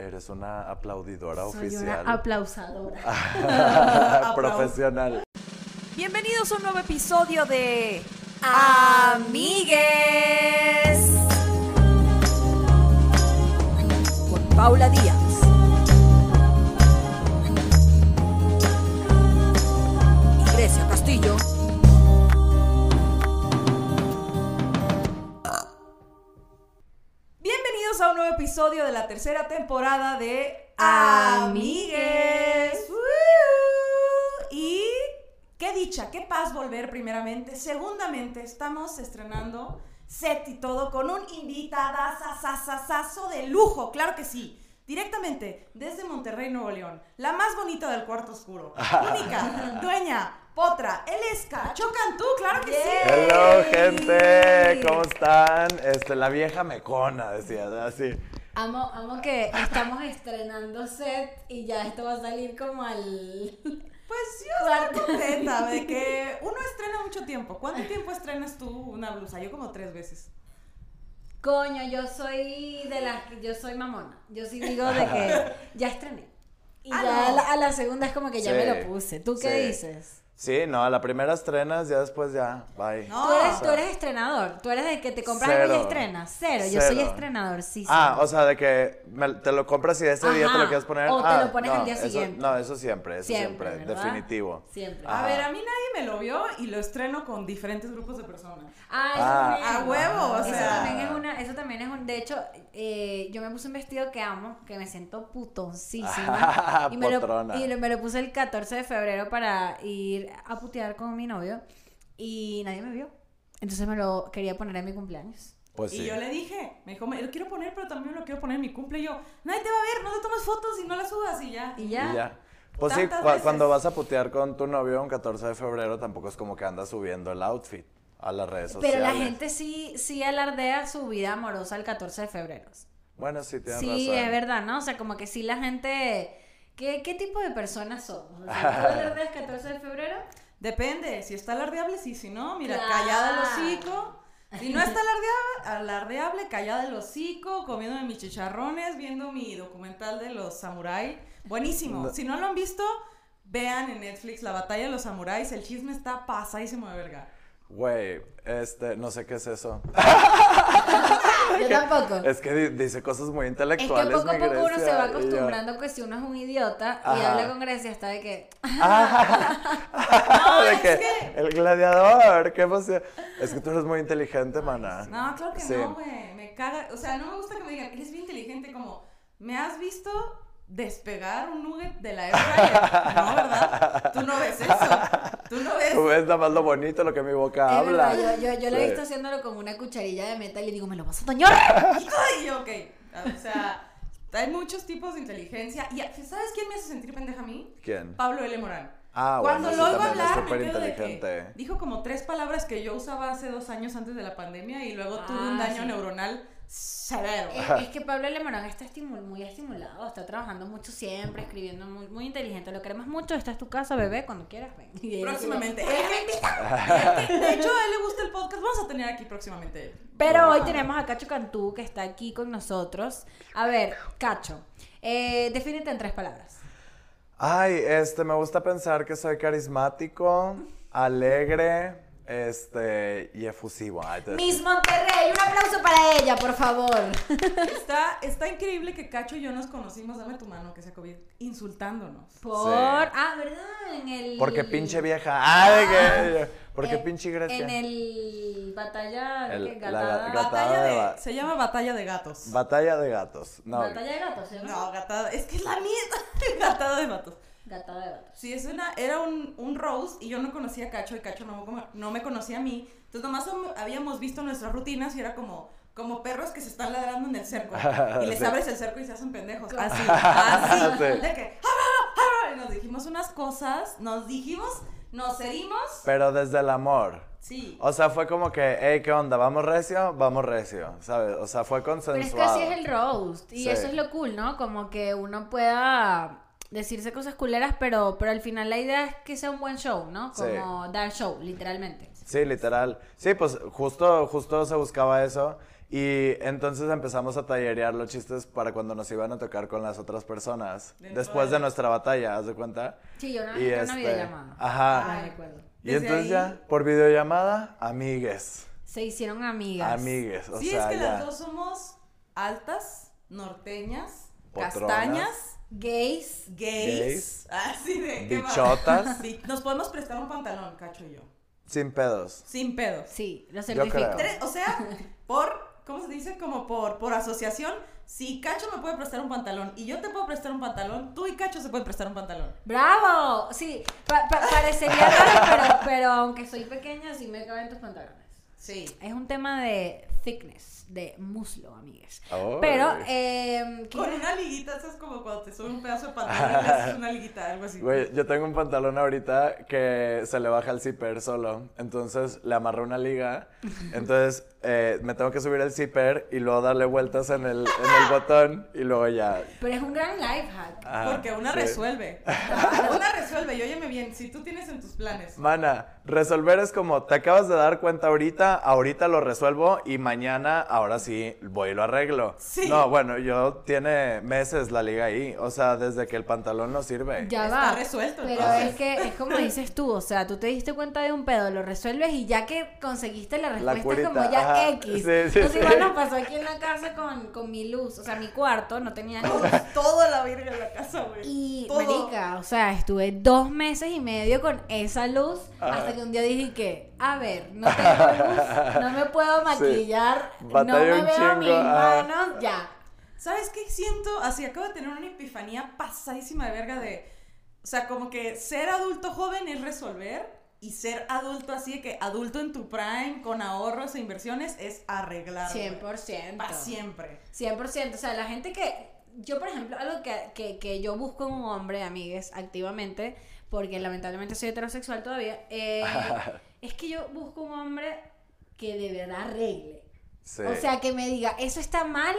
Eres una aplaudidora Soy oficial. una aplausadora. Profesional. Bienvenidos a un nuevo episodio de Amigues con Paula Díaz. Y Grecia Castillo. Episodio de la tercera temporada de Amigues. Y qué dicha, qué paz volver primeramente. Segundamente, estamos estrenando set y todo con un invitadazazazazo de lujo, claro que sí. Directamente desde Monterrey, Nuevo León, la más bonita del cuarto oscuro, única, dueña, potra, él es Cacho Cantú, claro que sí. Hello, gente. ¿Cómo están? Este, la vieja mecona, decía, así. Amo, amo que estamos estrenando set y ya esto va a salir como al... Pues yo estoy contenta de que uno estrena mucho tiempo. ¿Cuánto tiempo estrenas tú una blusa? Yo como tres veces. Coño, yo soy de las... Yo soy mamona. Yo sí digo de que ya estrené. Y Ah, ya no. a, la, a la segunda es como que ya Sí, me lo puse. ¿Tú qué sí. dices? Sí, no, a la primera estrenas, ya después ya, bye. No. Tú eres, o tú eres estrenador. Tú eres de que te compras algo y Cero. estrenas. Cero. Yo soy Cero. estrenador, sí. Ah, o sea, de que me- te lo compras y ese día te Ajá, lo quieres poner. o te Ah, lo pones no, al día eso- siguiente. no, eso siempre, eso Siempre, definitivo. Siempre. A Ajá. ver, a mí nadie me lo vio y lo estreno con diferentes grupos de personas. Ah, eso Ah. también. A huevo, o eso sea. también es una, eso también es un, de hecho, eh, yo me puse un vestido que amo, que me siento putoncísima. y me lo, y me lo puse el 14 de febrero para ir a putear con mi novio y nadie me vio. Entonces me lo quería poner en mi cumpleaños. Pues sí. Y yo le dije, me dijo, me lo quiero poner, pero también lo quiero poner en mi cumple. Y yo, nadie te va a ver, no te tomas fotos y no las subas y ya. Y Y ya. ya. Pues sí, cua- veces. cuando vas a putear con tu novio un 14 de febrero, tampoco es como que andas subiendo el outfit a las redes sociales. Pero la gente sí, sí alardea su vida amorosa el 14 de febrero. Bueno, sí, tienes Sí, razón. es verdad, ¿no? O sea, como que sí la gente... ¿Qué, qué tipo de personas somos? O sea, ¿Tú alardeas 14 de febrero? Depende, si está alardeable, sí, si no, mira, Claro. callada el hocico. Si no está alardeable, alardeable, callada el hocico, comiéndome mis chicharrones, viendo mi documental de los samuráis. Buenísimo. No. Si no lo han visto, vean en Netflix La batalla de los samuráis. El chisme está pasadísimo de verga. Güey, este, no sé qué es eso. Yo tampoco. Es que di- dice cosas muy Es que intelectuales. poco a poco uno se va acostumbrando que si uno es un idiota y Ajá. habla con Grecia hasta de que... de es que, que- el gladiador, qué emoción. Es que tú eres muy inteligente, mana. No, claro que Sí. no, güey. Me caga. O sea, no me gusta que me digan, eres bien inteligente, como, ¿me has visto despegar un nugget de la airfryer? No, ¿verdad? Tú no ves eso. Tú no ves. Tú ves nada más lo bonito, lo que mi boca Es habla. verdad, yo, yo, yo lo he visto haciéndolo con una cucharilla de metal y digo, ¿me lo vas a toñar? Ay, ok. O sea, hay muchos tipos de inteligencia. Y ¿sabes quién me hace sentir pendeja a mí? ¿Quién? Pablo L. Morán. Ah, Cuando bueno, lo oigo hablar, me súper quedo de que inteligente. dijo como tres palabras que yo usaba hace dos años antes de la pandemia y luego tuve un Ah, daño sí. neuronal severo. Es, es que Pablo Lemorán está estimul- muy estimulado, está trabajando mucho siempre, escribiendo muy, muy inteligente. Lo queremos mucho, esta es tu casa, bebé, cuando quieras, ven. Y Próximamente. Él que- De hecho, a él le gusta el podcast. Vamos a tener aquí próximamente. él. Pero hoy tenemos a Cacho Cantú, que está aquí con nosotros. A ver, Cacho, eh, defínete en tres palabras. Ay, este, me gusta pensar que soy carismático, alegre, este, y efusivo. Te- Miss Monterrey, un aplauso para ella, por favor. Está, está increíble que Cacho y yo nos conocimos, dame tu mano, que sea COVID, insultándonos. Por. Ah, ¿verdad? En el. Porque pinche vieja. Ay, que. Porque Eh, pinche Grecia. En el. Batalla. El- ¿qué? la- Batalla de de, se llama Batalla de Gatos. Batalla de gatos. No. Batalla de gatos, ¿sí? no, gatada. Es que es la misma. gatada de gatos. Gatada de gatos. Sí, es una, era un, un roast y yo no conocía a Cacho y Cacho no, me- no me conocía a mí. Entonces nomás habíamos visto nuestras rutinas y era como, como perros que se están ladrando en el cerco. Y les Sí. abres el cerco y se hacen pendejos. Así, así. Sí. De que, "Ah, Y nos dijimos unas cosas, nos dijimos, nos herimos. Pero desde el amor. Sí. O sea, fue como que, hey, ¿qué onda? ¿Vamos recio? Vamos recio, ¿sabes? O sea, fue Pero es que consensuado. así es el roast. Y Sí. eso es lo cool, ¿no? Como que uno pueda decirse cosas culeras, pero, pero al final la idea es que sea un buen show, ¿no? Sí. Como dar show, literalmente. Sí, literal. Sí, pues justo, justo se buscaba eso. Y entonces empezamos a tallerear los chistes para cuando nos iban a tocar con las otras personas. Dentro Después de- nuestra batalla, ¿haz de cuenta? Sí, yo una Y vez una este, videollamada. ajá. No recuerdo. Y entonces ahí- ya, por videollamada, amigues. Se hicieron amigas. Amigues, o sí, sea, es que ya. las dos somos altas, norteñas, Potronas. castañas, Gays. gays. Gays. Así de. ¿qué más? Bichotas, Sí, Nos podemos prestar un pantalón, Cacho y yo. sin pedos. Sin pedos. Sí, lo certifico. O sea, por, ¿cómo se dice? Como por, por asociación, si Cacho me puede prestar un pantalón y yo te puedo prestar un pantalón, tú y Cacho se pueden prestar un pantalón. ¡Bravo! Sí, pa- pa- parecería raro, pero, pero aunque soy pequeña, sí me caben tus pantalones. Sí. Es un tema de thickness, de muslo, amigues. Pero, eh, ¿qué Con una liguita, eso es como cuando te sube un pedazo de pantalón y le haces una liguita, algo así. Güey, yo tengo un pantalón ahorita que se le baja el zipper solo. Entonces le amarré una liga. Entonces eh, me tengo que subir el zipper y luego darle vueltas en el, en el botón y luego ya. Pero es un gran life hack. Ajá, Porque una sí. resuelve. una resuelve. Y óyeme bien, si tú tienes en tus planes. Mana, resolver es como, te acabas de dar cuenta ahorita, ahorita lo resuelvo y mañana, ahora sí, voy y lo arreglo. Sí. No, bueno, yo tiene meses la liga ahí, o sea, desde que el pantalón no sirve. Ya Está va. resuelto, Pero entonces. es que es como dices tú, o sea, tú te diste cuenta de un pedo, lo resuelves y ya que conseguiste la La respuesta es como ya ajá. X. Sí, sí, Entonces sí. igual nos pasó aquí en la casa con, con mi luz, o sea, mi cuarto no tenía luz. Toda la virgen en la casa, güey. Y, Todo. marica, o sea, estuve dos meses y medio con esa luz Ajá. hasta que un día dije que, a ver, no tengo luz, no me puedo maquillar, no me veo chingo, mis ajá. manos, ya. ¿Sabes qué siento? Así acabo de tener una epifanía pasadísima de verga de. O sea, como que ser adulto joven es resolver. Y ser adulto así de que adulto en tu prime, con ahorros e inversiones, es arreglar. 100%. Para siempre. 100%. O sea, la gente que. Yo, por ejemplo, algo que, que, que yo busco en un hombre, amigues, activamente, porque lamentablemente soy heterosexual todavía, eh, es que yo busco un hombre que de verdad arregle. Sí. O sea, que me diga, eso está mal,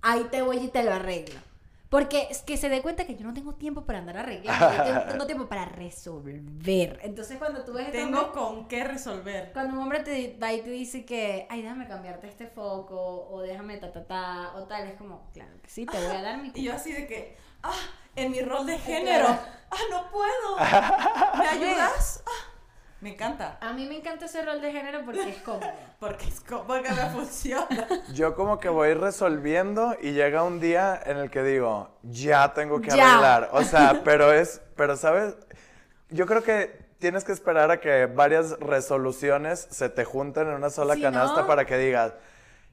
ahí te voy y te lo arreglo. Porque es que se dé cuenta que yo no tengo tiempo para andar arreglando, yo tengo, tengo tiempo para resolver. Entonces, cuando tú ves este Tengo hombre- con qué resolver. cuando un hombre te va y te dice que, ay, déjame cambiarte este foco, o déjame ta ta ta, o tal, es como, claro que sí, te voy a dar mi Y yo así de que, ah, en mi rol de género. Ah, no puedo. ¿Me ayudas? Ah, me encanta. A mí me encanta ese rol de género porque es cómodo. Porque es como que me funciona. Yo como que voy resolviendo y llega un día en el que digo, ya tengo que Ya. arreglar. O sea, pero es, pero sabes, yo creo que tienes que esperar a que varias resoluciones se te junten en una sola Si canasta no- para que digas,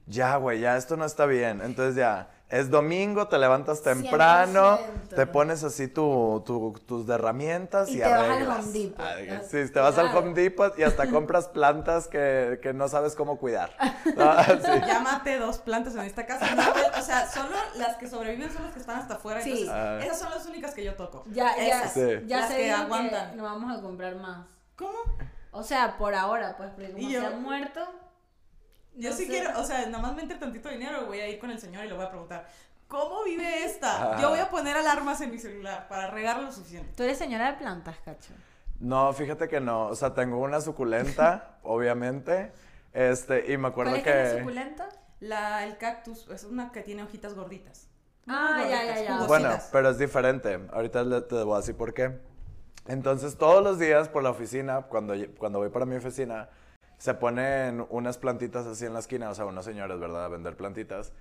ya, güey, ya esto no está bien. Entonces ya, es domingo, te levantas temprano, 100%. te pones así tu, tu- tus herramientas y, Y te vas al. Home Depot. Ah, Sí, te vas al. Home Depot y hasta compras plantas que, que no sabes cómo cuidar. No, sí. Ya maté dos plantas en esta casa. No, o sea, solo las que sobreviven son las que están hasta afuera. Sí. Entonces, Ah. esas son las únicas que yo toco. Ya, ya, Esas. Sí. ya Las se que aguantan. que no vamos a comprar más. ¿Cómo? O sea, por ahora, pues, porque como se han muerto. Yo no sí sé. quiero, o sea, nada más me entre tantito dinero, voy a ir con el señor y le voy a preguntar, ¿cómo vive esta? Ah. Yo voy a poner alarmas en mi celular para regarlo lo suficiente. Tú eres señora de plantas, cacho. No, fíjate que no. O sea, tengo una suculenta, obviamente. Este, y me acuerdo ¿Cuál es que la suculenta? La, el cactus es una que tiene hojitas gorditas. Ah, Muy ya, gorditas, ya, ya. jugositas. Bueno, pero es diferente. Ahorita le- te voy a decir por qué. Entonces, todos los días por la oficina, cuando, cuando voy para mi oficina, se ponen unas plantitas así en la esquina, o sea, unos señores, ¿verdad?, a vender plantitas.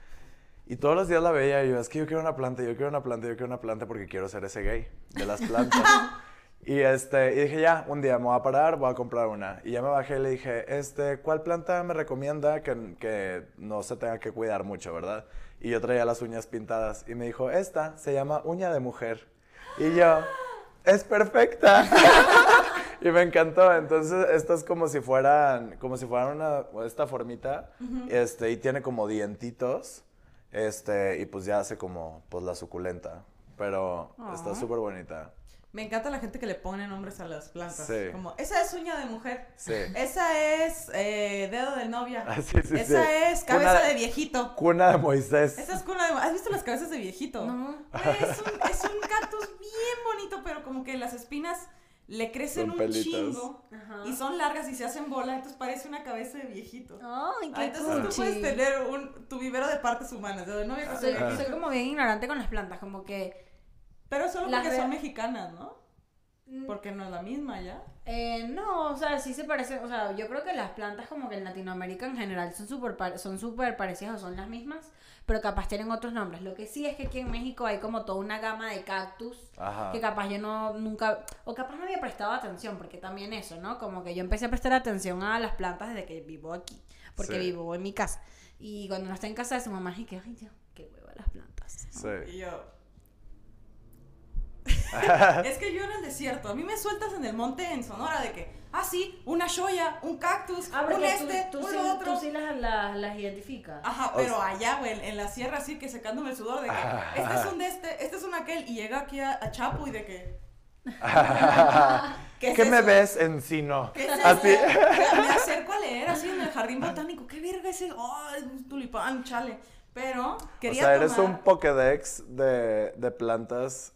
Y todos los días la veía y yo, es que yo quiero una planta, yo quiero una planta, yo quiero una planta porque quiero ser ese gay de las plantas. y, este, y dije, ya, un día me voy a parar, voy a comprar una. Y ya me bajé y le dije, este, ¿cuál planta me recomienda que, que no se tenga que cuidar mucho, verdad? Y yo traía las uñas pintadas y me dijo, esta se llama uña de mujer. Y yo, es perfecta. y me encantó. Entonces, esta es como si fueran, como si fueran una, esta formita, este, y tiene como dientitos, este, y pues ya hace como, pues la suculenta. Pero está súper bonita. Me encanta la gente que le pone nombres a las plantas. Sí. Como, esa es uña de mujer. Sí. Esa es eh, dedo de novia. Ah, sí, sí, Esa sí. es cabeza Cuna- de viejito. Cuna de Moisés. Esa es cuna de... ¿Has visto las cabezas de viejito? No. Es, un, es un cactus bien bonito, pero como que las espinas le crecen un pelitos. chingo Ajá. y son largas y se hacen bola, entonces parece una cabeza de viejito. Ay, Ah, qué entonces tú puedes tener un, tu vivero de partes humanas, de novia que Soy, soy como bien ignorante con las plantas, como que... Pero solo porque son mexicanas, ¿no? mm, Porque no es la misma ya. Eh, no, o sea, sí se parecen, o sea, yo creo que las plantas como que en Latinoamérica en general son súper pare- son súper parecidas o son las mismas, pero capaz tienen otros nombres. Lo que sí es que aquí en México hay como toda una gama de cactus Ajá. que capaz yo no nunca, o capaz no había prestado atención, porque también eso, ¿no? Como que yo empecé a prestar atención a las plantas desde que vivo aquí, porque Sí. vivo en mi casa. Y cuando no está en casa de su mamá, y que, ay, ya, qué hueva las plantas. Sí. Y yo. es que yo en el desierto, a mí me sueltas en el monte en Sonora de que, ah, sí, una shoya, un cactus, Ah, un este, tú, tú un sí, otro. tú sí las, las, las identificas. Ajá, O pero allá, güey, en la sierra, así que secándome el sudor de que, este es un de este, este es un aquel, y llega aquí a, a Chapo y de que. ¿Qué, es me ves, encino? ¿Qué es Así. Me acerco a leer así en el jardín botánico. ¿Qué verga es eso? Oh, es un tulipán, chale. Pero O quería sea, eres un Pokédex de, de plantas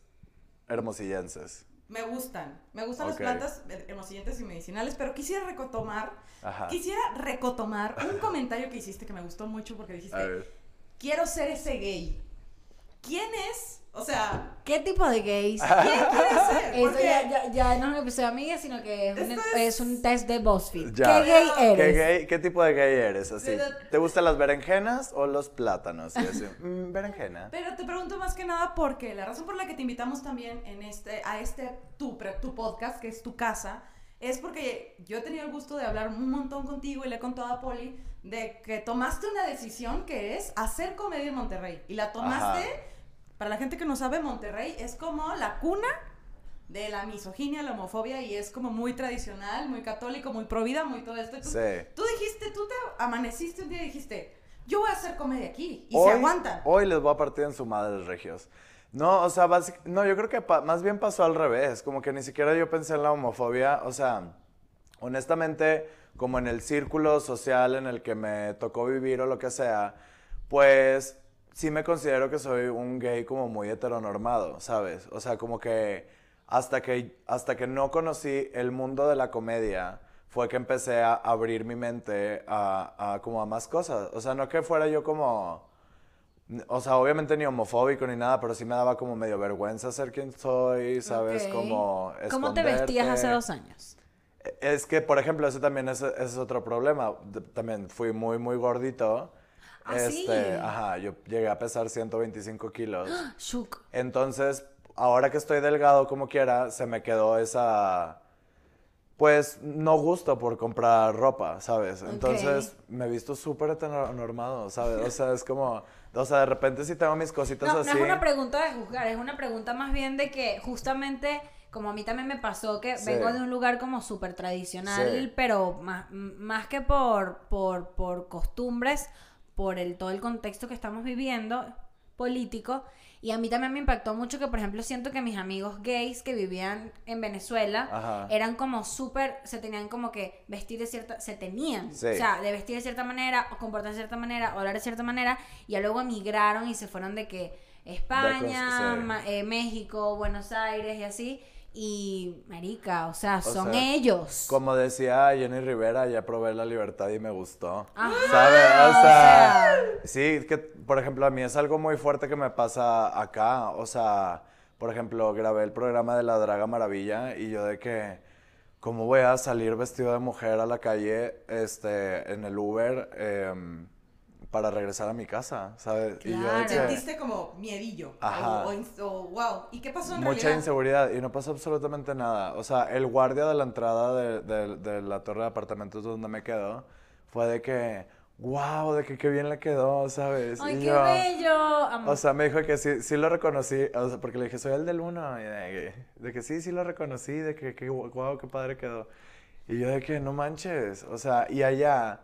hermosillenses. Me gustan, me gustan las plantas hermosillentas y medicinales, pero quisiera recotomar, Ajá. quisiera recotomar un comentario que hiciste que me gustó mucho porque dijiste, quiero ser ese gay. ¿Quién es? O sea, ¿Qué tipo de gays? ¿quién quiere ser? Eso ya, ya, ya no es un episodio amiga, sino que es un, Esto es... es- un test de BuzzFeed. Ya. ¿Qué gay ¿Qué eres? ¿Qué, gay- ¿Qué tipo de gay eres? Así. ¿Te gustan las berenjenas o los plátanos? Y así, "Mm, berenjena. Pero te pregunto más que nada porque la razón por la que te invitamos también en este, a este tu, pre- tu podcast, que es tu casa, es porque yo he tenido el gusto de hablar un montón contigo y le he contado a Poli de que tomaste una decisión que es hacer comedia en Monterrey. Y la tomaste, Ajá. para la gente que no sabe, Monterrey es como la cuna de la misoginia, la homofobia y es como muy tradicional, muy católico, muy pro vida, muy todo esto. Tú, Sí. tú dijiste, tú te amaneciste un día y dijiste, yo voy a hacer comedia aquí y hoy, se aguantan. Hoy les voy a partir en su madre, regios. No, o sea, no, yo creo que más bien pasó al revés. Como que ni siquiera yo pensé en la homofobia. O sea, honestamente, como en el círculo social en el que me tocó vivir o lo que sea, pues sí me considero que soy un gay como muy heteronormado, ¿sabes? O sea, como que hasta que, hasta que no conocí el mundo de la comedia, fue que empecé a abrir mi mente a como a más cosas. O sea, no que fuera yo como... O sea, obviamente ni homofóbico ni nada, pero sí me daba como medio vergüenza ser quien soy, ¿sabes? Ok. Como ¿Cómo te vestías hace dos años? Es que, por ejemplo, ese también es, ese es otro problema. También fui muy, muy gordito. ¿Ah, sí? este, Ajá, yo llegué a pesar 125 kilos. Shuk. Entonces, ahora que estoy delgado como quiera, se me quedó esa, pues, no gusto por comprar ropa, ¿sabes? Entonces, me he visto súper heteronormado, ¿sabes? O sea, es como, o sea, de repente sí tengo mis cositas No, no así. es una pregunta de juzgar, es una pregunta más bien de que justamente, como a mí también me pasó, que Sí. vengo de un lugar como súper tradicional, Sí. pero más, más que por, por, por costumbres, por el, todo el contexto que estamos viviendo político. Y a mí también me impactó mucho que, por ejemplo, siento que mis amigos gays que vivían en Venezuela Ajá. eran como súper, se tenían como que vestir de cierta, se tenían, Sí. o sea, de vestir de cierta manera, o comportarse de cierta manera, o hablar de cierta manera, y ya luego emigraron y se fueron de que España, sí. Eh, México, Buenos Aires y así, y marica, o sea, son sea, ellos. Como decía Jenny Rivera, ya probé la libertad y me gustó. Ajá, ¿Sabes? O o sea, sea. sí, que por ejemplo a mí es algo muy fuerte que me pasa acá. O sea, por ejemplo, grabé el programa de La Draga Maravilla y yo de que, ¿cómo voy a salir vestido de mujer a la calle este, en el Uber em, para regresar a mi casa? ¿Sabes? Y yo Claro. que- Sentiste como miedillo. Ajá. O, o o, wow. ¿Y qué pasó en Mucha realidad? inseguridad y no pasó absolutamente nada. O sea, el guardia de la entrada de, de- de la torre de apartamentos donde me quedo fue de que, wow, de que qué bien le quedó, ¿sabes? Ay, Y qué yo- bello. Amo. O sea, me dijo que sí, sí lo reconocí, o sea, porque le dije, soy el del uno, y de, que- de que sí, sí lo reconocí, de que, que wow, qué padre quedó. Y yo de que no manches, o sea, y allá,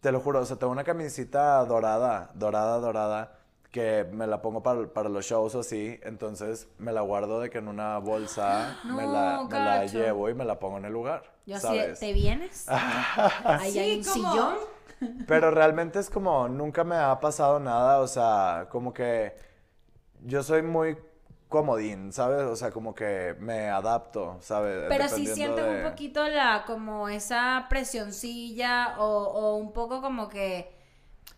te lo juro, o sea, tengo una camisita dorada, dorada, dorada, que me la pongo para, para los shows o así, entonces me la guardo de que en una bolsa me, la, me llevo y me la pongo en el lugar, Yo así, ¿sabes? ¿te vienes? Ahí Sí, hay un ¿cómo? sillón. Pero realmente es como, nunca me ha pasado nada, o sea, como que yo soy muy comodín, ¿sabes? O sea, como que me adapto, ¿sabes? Pero sí sientes de- un poquito la, como esa presioncilla o, o un poco como que,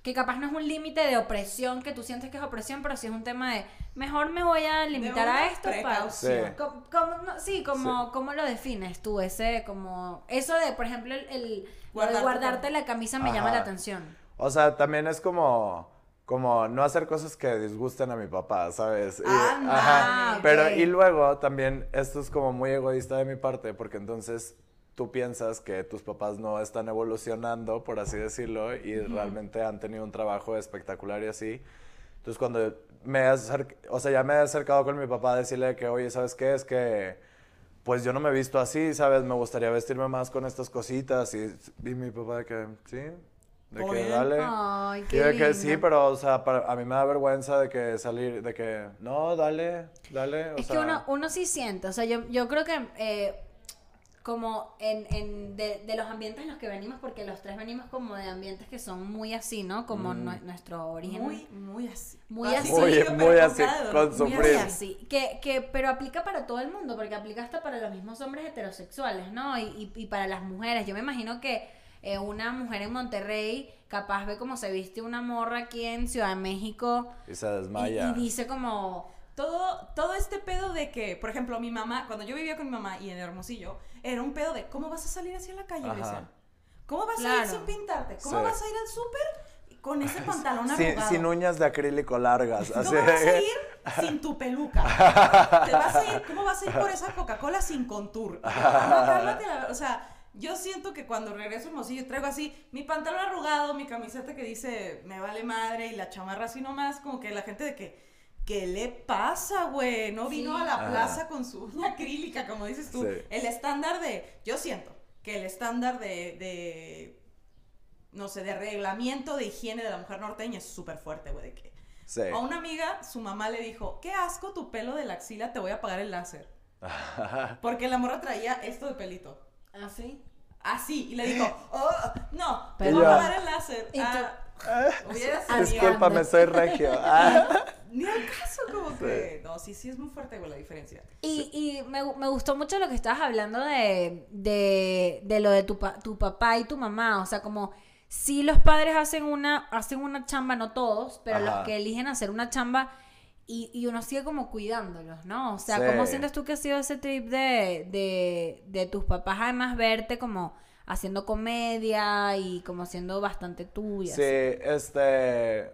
que capaz no es un límite de opresión, que tú sientes que es opresión, pero sí es un tema de, mejor me voy a limitar a esto para... precaución. Sí. Com- como- no, sí, como, ¿cómo lo defines tú? Ese, como, eso de, por ejemplo, el, el- lo de Guardarte la camisa me llama la atención. O sea, también es como, como no hacer cosas que disgusten a mi papá, ¿sabes? Y- Anda. Ah. Pero, y luego también, esto es como muy egoísta de mi parte, porque entonces tú piensas que tus papás no están evolucionando, por así decirlo, y realmente han tenido un trabajo espectacular y así. Entonces, cuando me o sea, ya me he acercado con mi papá a decirle que, oye, ¿sabes qué? Es que, pues yo no me he visto así, ¿sabes? Me gustaría vestirme más con estas cositas. Y, y mi papá que, sí, de que bien. dale. Ay, Y de que sí, pero, o sea, para- a mí me da vergüenza de que salir, de que, no, dale, dale, o Es sea. que uno, uno sí siente, o sea, yo, yo creo que eh, como en, en de, de los ambientes en los que venimos, porque los tres venimos como de ambientes que son muy así, ¿no? Como Mm. nue- nuestro origen. Muy, muy así. Muy así. Muy- pero muy así, con dolor, su muy así. así, que, que, pero aplica para todo el mundo, porque aplica hasta para los mismos hombres heterosexuales, ¿no? Y, y, y para las mujeres. Yo me imagino que eh, una mujer en Monterrey capaz ve cómo se viste una morra aquí en Ciudad de México Y se y, desmaya. y dice como, Todo, todo este pedo de que, por ejemplo, mi mamá, cuando yo vivía con mi mamá y en Hermosillo, era un pedo de cómo vas a salir así a la calle, Ajá. ¿Cómo vas a Claro. ir sin pintarte? ¿Cómo Sí. vas a ir al súper con ese pantalón Sin, arrugado? sin uñas de acrílico largas. ¿Cómo así vas a ir sin tu peluca? ¿Te vas a ir, ¿Cómo vas a ir por esa Coca-Cola sin contour? No, cálmate la- o sea, yo siento que cuando regreso a Hermosillo traigo así mi pantalón arrugado, mi camiseta que dice me vale madre y la chamarra así nomás, como que la gente de que ¿Qué le pasa, güey? No vino Sí. a la plaza con su uña acrílica, como dices tú. Sí. El estándar de. Yo siento que el estándar de. de no sé, de arreglamiento de higiene de la mujer norteña es súper fuerte, güey. De que Sí. a una amiga, su mamá le dijo, qué asco tu pelo de la axila, te voy a pagar el láser. Porque la morra traía esto de pelito. ¿Así? Así, y le dijo, oh, no, te Pero- voy a pagar el láser. Y tú- Ah, hubiera sido- Discúlpame, soy regio. Ah. Ni al caso, como que. No, sí, sí es muy fuerte, güey, la diferencia. Y, y me, me gustó mucho lo que estabas hablando de, de, de lo de tu, pa- tu papá y tu mamá. O sea, como si los padres hacen una, hacen una chamba, no todos, pero Ajá. los que eligen hacer una chamba y, y uno sigue como cuidándolos, ¿no? O sea, Sí. ¿cómo sientes tú que ha sido ese trip de, de, de tus papás además verte como haciendo comedia y como siendo bastante tuya? Sí, este,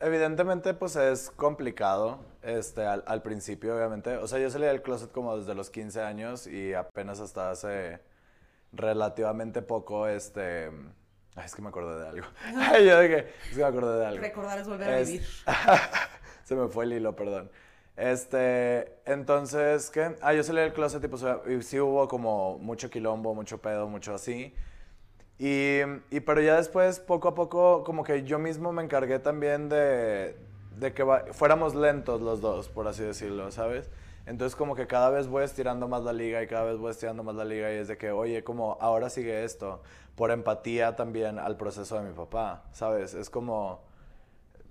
evidentemente pues es complicado, este, al, al principio obviamente, o sea, yo salí del closet como desde los 15 años y apenas hasta hace relativamente poco, este, ay, es que me acordé de algo, Ay, yo dije, es que me acordé de algo. Recordar es volver a Es- vivir. Se me fue el hilo, perdón. Este, entonces, ¿qué? Ah, yo salí del closet y pues y sí hubo como mucho quilombo, mucho pedo, mucho así. Y, y pero ya después, poco a poco, como que yo mismo me encargué también de, de que va- fuéramos lentos los dos, por así decirlo, ¿sabes? Entonces como que cada vez voy estirando más la liga y cada vez voy estirando más la liga y es de que, oye, como ahora sigue esto, por empatía también al proceso de mi papá, ¿sabes? Es como,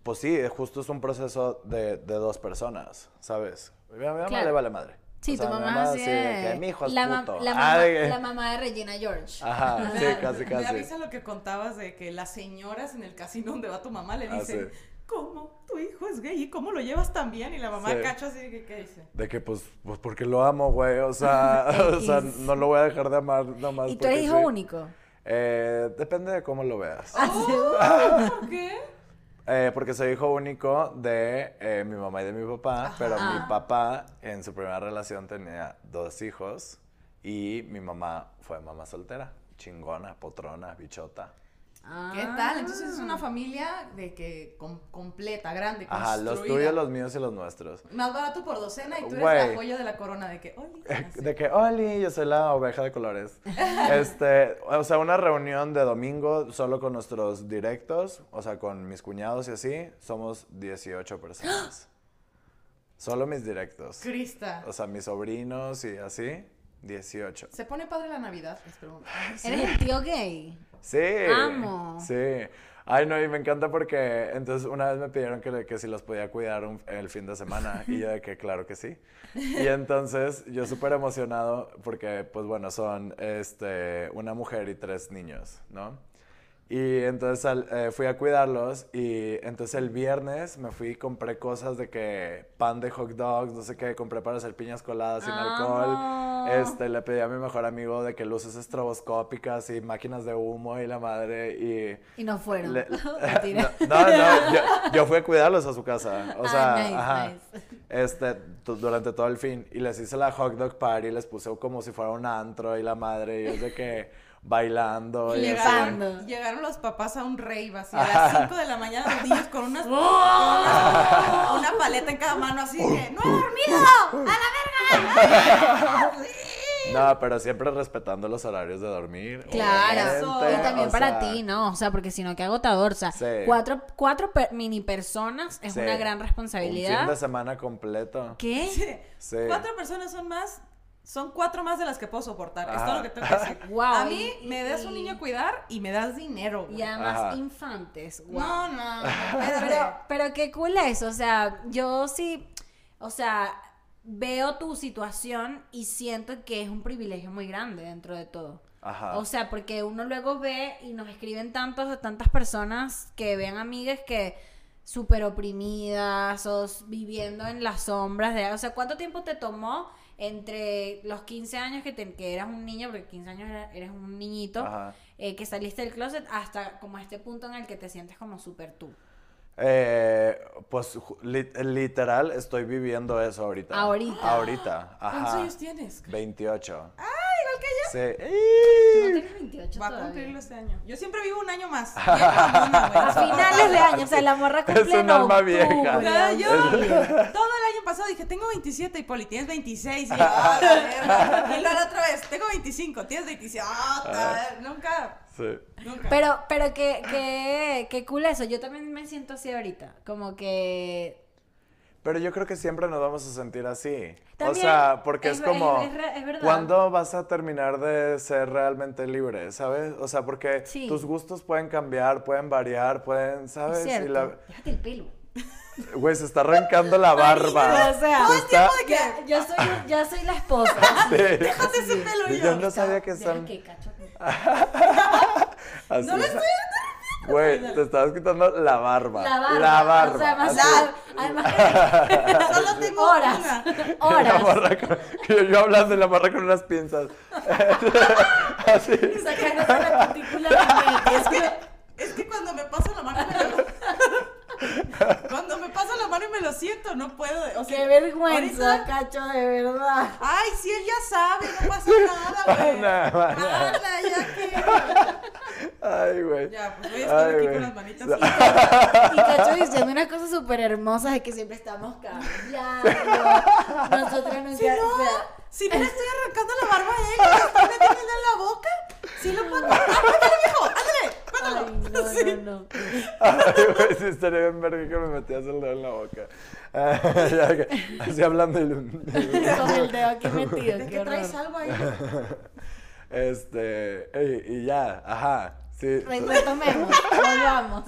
pues sí, justo es un proceso de, de dos personas, ¿sabes? A mi mamá Claro. le vale madre. Sí, O sea, tu mi mamá sí así de que mi hijo es la, ma- puto. la Ah, mamá, de que- la mamá de Regina George. Ajá, sí, da- casi, Me casi. risa lo que contabas de que las señoras en el casino donde va tu mamá le Ah, dicen, sí. ¿cómo? Tu hijo es gay y cómo lo llevas tan bien? Y la mamá Sí. cacha así ¿qué dice? De que, pues, pues porque lo amo, güey. O sea, o sea, no lo voy a dejar de amar nomás. ¿Y tú eres hijo sí. único? Eh, depende de cómo lo veas. Oh, ¿Por qué? Eh, porque soy hijo único de eh, mi mamá y de mi papá. Pero Ah. mi papá en su primera relación tenía dos hijos. Y mi mamá fue mamá soltera. Chingona, potrona, bichota. ¿Qué tal? Entonces es una familia de que com- completa, grande, Ajá, los tuyos, los míos y los nuestros. Más barato por docena y tú eres la joya de la corona de que, "Oli". De que, Oli, yo soy la oveja de colores. Este, o sea, una reunión de domingo solo con nuestros directos, o sea, con mis cuñados y así, somos 18 personas. Solo mis directos. Crista. O sea, mis sobrinos y así, 18. ¿Se pone padre la Navidad? Les pregunto. ¿Eres el tío gay? Sí. Amo. Sí. Ay, no, y me encanta porque entonces una vez me pidieron que, que si los podía cuidar un- el fin de semana y yo de que claro que sí. Y entonces yo súper emocionado porque pues bueno, son este, una mujer y tres niños, ¿no? Y entonces al- eh, fui a cuidarlos y entonces el viernes me fui y compré cosas de que pan de hot dogs, no sé qué, compré para hacer piñas coladas sin alcohol. Amo. Este, le pedí a mi mejor amigo de que luces estroboscópicas y máquinas de humo y la madre y... Y no fueron. le- no, no, no, yo, yo fui a cuidarlos a su casa, o Ah, sea, nice, ajá, nice. este, durante todo el fin y les hice la hot dog party, les puse como si fuera un antro y la madre y es de que bailando y. Llegaron, llegaron los papás a un rave así a las 5 de la mañana los niños con unas, con unas- una paleta en cada mano así que no he dormido a la verga No, pero siempre respetando los horarios de dormir. Claro, obviamente, y también o para sea, ti, ¿no? O sea, porque si no, qué agotador. O sea, Sí. cuatro, cuatro per- mini personas es sí, una gran Un fin responsabilidad. de semana completo. ¿Qué? Sí. Cuatro personas son más, son cuatro más de las que puedo soportar. Es todo lo que tengo que decir. Guau, a mí y- me das un niño a cuidar y me das dinero. güey. Y además Ajá. infantes. No, no, Pero, pero qué cool eso, o sea, yo sí, o sea, veo tu situación y siento que es un privilegio muy grande dentro de todo. Ajá. O sea, porque uno luego ve y nos escriben tantos, tantas personas que ven amigas que súper oprimidas o viviendo en las sombras de... O sea, ¿cuánto tiempo te tomó entre los 15 años que, te- que eras un niño, porque 15 años era- eres un niñito, eh, que saliste del closet hasta como este punto en el que te sientes como súper tú? Eh, pues li- literal estoy viviendo eso ahorita. Ahorita. Ahorita, ajá. ¿Cuántos años tienes? 28. Ah, igual que yo. Sí. ¿Tú no tienes 28 Va a cumplirlo este año. Yo siempre vivo un año más. A finales de año, o sea, la morra cumple Es un alma vieja. Yo todo el año pasado dije, tengo 27 y Poli, tienes 26. Y, yo, "Ah, la verga". y luego la otra vez, tengo 25, tienes 27. Ah, ta- nunca, Sí. nunca. Pero, pero qué, qué, qué cool eso. Yo también me siento así ahorita. Como que. Pero yo creo que siempre nos vamos a sentir así. O sea, porque es, es- como, es- es. ¿cuándo vas a terminar de ser realmente libre? ¿Sabes? O sea, porque Sí. tus gustos pueden cambiar, pueden variar, pueden, ¿sabes? Es Y la- Déjate el pelo. Güey, se está arrancando la barba. o sea, Se está- Ya, yo soy, ya soy la esposa. Sí. Déjate ese pelo Yo yo. no sabía que son... que cacho. No es. estoy Güey, te estabas quitando la barba. La barba. La barba. O sea, además, así. además Solo tengo horas. Horas. barra con- que yo, hablando y la barra con unas pinzas. Así. Sacándose la cutícula de Es que, es que cuando me paso la mano y me lo... Cuando me paso la mano y me lo siento, no puedo. O sea, Qué vergüenza, ahorita- cacho, de verdad. Ay, sí, él ya sabe, no pasa nada, güey. No, no. Hala, ya que. Ay, güey. Ya, pues voy a estar Ay, aquí güey. con las manitas. Y Cacho diciendo unas cosas súper hermosas de que siempre estamos cambiando. Nosotros nunca. Si no, o sea, si no le estoy arrancando la barba a él, y le estoy metiendo en la boca, sí lo puedo cortar. Ándale, viejo, ándale, ay, no, Sí. no, no. Ay, güey, sí estaría bien verga que me metías el dedo en la boca. Ah, ya que- así hablando y... Con el dedo aquí metido, ¿De qué traes algo ahí? Este... Y, y ya, ajá. Sí. Re- Retomemos, volvamos.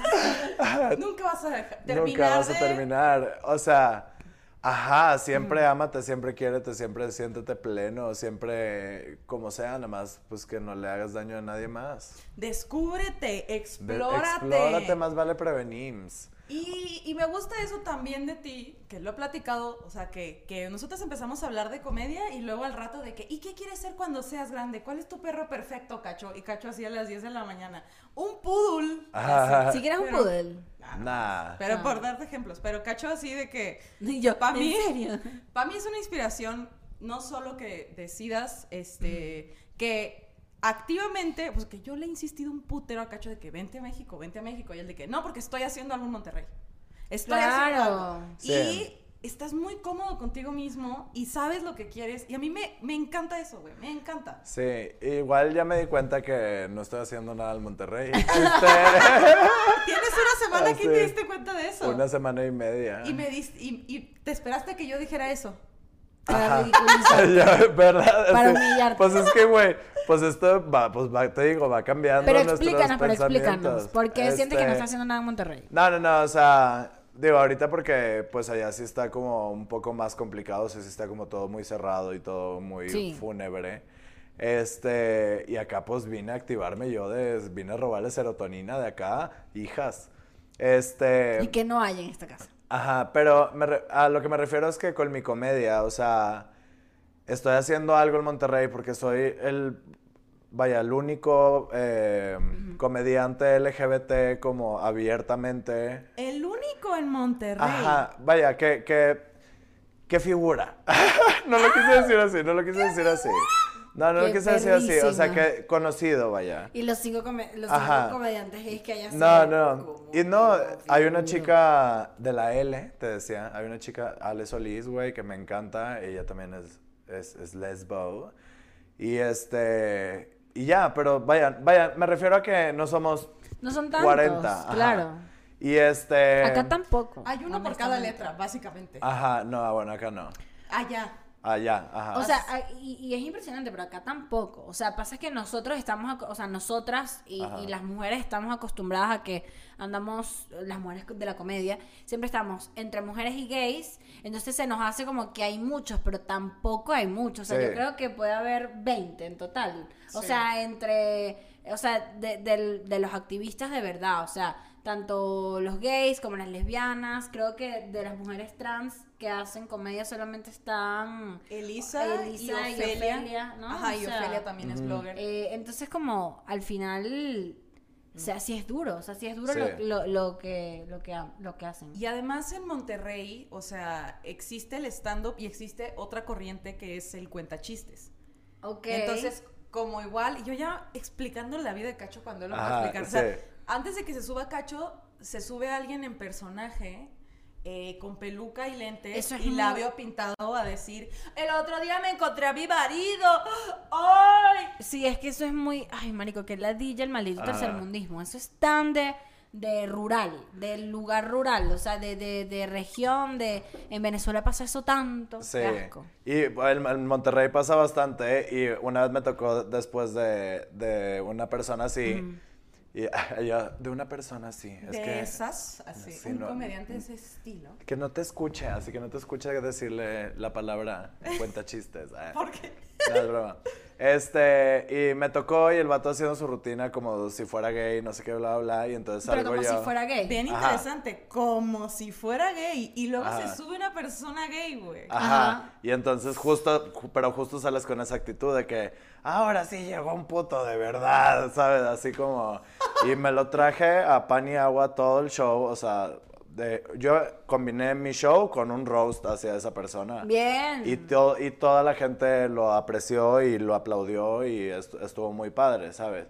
Nunca vas a dejar- terminar Nunca vas a de- terminar. O sea, ajá, siempre ámate, siempre quiérete, siempre siéntete pleno, siempre como sea, nada más, pues que no le hagas daño a nadie más. Descúbrete, explórate. Explórate, más vale prevenir. Y, y me gusta eso también de ti, que lo he platicado, o sea, que, que nosotros empezamos a hablar de comedia y luego al rato de que, ¿y qué quieres ser cuando seas grande? ¿Cuál es tu perro perfecto, Cacho? Y Cacho así a las 10 de la mañana. Un poodle. Ajá. Si quieres un poodle. Nah. Pero Ah. por darte ejemplos, pero Cacho así de que, Y yo, Pa' mí- ¿en serio? para mí es una inspiración, no solo que decidas, este, que activamente, pues que yo le he insistido un putero a Cacho de que vente a México, vente a México, y él de que no, porque estoy haciendo algo en Monterrey. Estoy haciendo Claro. algo. Sí. Y estás muy cómodo contigo mismo y sabes lo que quieres. Y a mí me, me encanta eso, güey, me encanta. Sí, igual ya me di cuenta que no estoy haciendo nada en Monterrey. Este, Tienes una semana que Sí. te diste cuenta de eso. una semana y media. Y me diste, y, y te esperaste que yo dijera eso. Para ridiculizar. ¿Verdad? Para humillarte. Pues es que, güey, pues esto va, pues va, te digo, va cambiando Pero explícanos, pero explícanos. pensamientos. ¿Por qué sientes que no Este, está haciendo nada en Monterrey? No, no, no, o sea, digo, ahorita porque pues allá sí está como un poco más complicado, o sea, sí está como todo muy cerrado y todo muy Sí. fúnebre. Este, y acá pues vine a activarme yo, de, vine a robarle serotonina de acá, hijas. Este... Y que no hay en esta casa. Ajá, pero me re- a lo que me refiero es que con mi comedia, o sea, estoy haciendo algo en Monterrey porque soy el, vaya, el único eh, comediante LGBT como abiertamente. El único en Monterrey. Ajá, vaya, que, que, que figura. no lo quise decir así, no lo quise decir así. No, no lo Qué quise decir así, o sea, que conocido, vaya. Y los cinco, come- los cinco comediantes gays que hay así. No, no. Y no, hay una chica de la L, te decía. Hay una chica, Ale Solís, güey, que me encanta. Ella también es, es, es lesbo. Y este. Y ya, pero vaya, vaya, me refiero a que no somos No son tantos, 40. ajá. claro. Y este. Acá tampoco. Hay uno por cada letra, básicamente. Ajá, no, bueno, acá no. Allá. Allá, ajá. O sea, y, y es impresionante, pero acá tampoco. O sea, pasa que nosotros estamos, o sea, nosotras y, las mujeres estamos acostumbradas a que andamos, las mujeres de la comedia, siempre estamos entre mujeres y gays, entonces se nos hace como que hay muchos, pero tampoco hay muchos. O sea, Sí. yo creo que puede haber 20 en total. O Sí. sea, entre, o sea, de los activistas de verdad, o sea, tanto los gays como las lesbianas, creo que de las mujeres trans que hacen comedia solamente están... Elisa, Elisa y y Ofelia. Ofelia, ¿no? Ajá, O y sea, Ofelia también es blogger. Eh, entonces como al final, o sea, sí es duro, o sea, sí es duro Sí. lo, lo, lo que, lo, que, lo que hacen. Y además en Monterrey, o sea, existe el stand-up y existe otra corriente que es el cuentachistes. Ok. Entonces, como igual, yo ya explicando la vida de Cacho cuando él lo va a explicar. O sea, sí. Antes de que se suba Cacho, se sube alguien en personaje. eh, con peluca y lentes Eso es y muy- labio pintado a decir el otro día me encontré a mi marido ¡ay! Sí, es que eso es muy, ay, marico, que ladilla el maldito Ajá. tercermundismo. Eso es tan de, de rural, del lugar rural, o sea, de, de, de región, de... En Venezuela pasa eso tanto. Sí. Asco. Y en, en Monterrey pasa bastante. Y una vez me tocó después de, de una persona así. Y de una persona así. Es de que, esas así Sí, un no- comediante de ese estilo que no te escuche, así que no te escuche decirle la palabra cuenta chistes. Ah. ¿por qué? No, es broma. Este, y me tocó y el vato haciendo su rutina como si fuera gay, no sé qué, bla, bla, bla. Y entonces Pero salgo como yo. si fuera gay. Bien Ajá. interesante, como si fuera gay. Y luego Ajá. se sube una persona gay, güey. Ajá. Ajá. Y entonces justo, ju- pero justo sales con esa actitud de que ahora sí llegó un puto de verdad, ¿sabes? Así como... Y me lo traje a pan y agua todo el show, o sea, de, yo combiné mi show con un roast hacia esa persona. Bien. Y, to- y toda la gente lo apreció y lo aplaudió y est- estuvo muy padre, ¿sabes?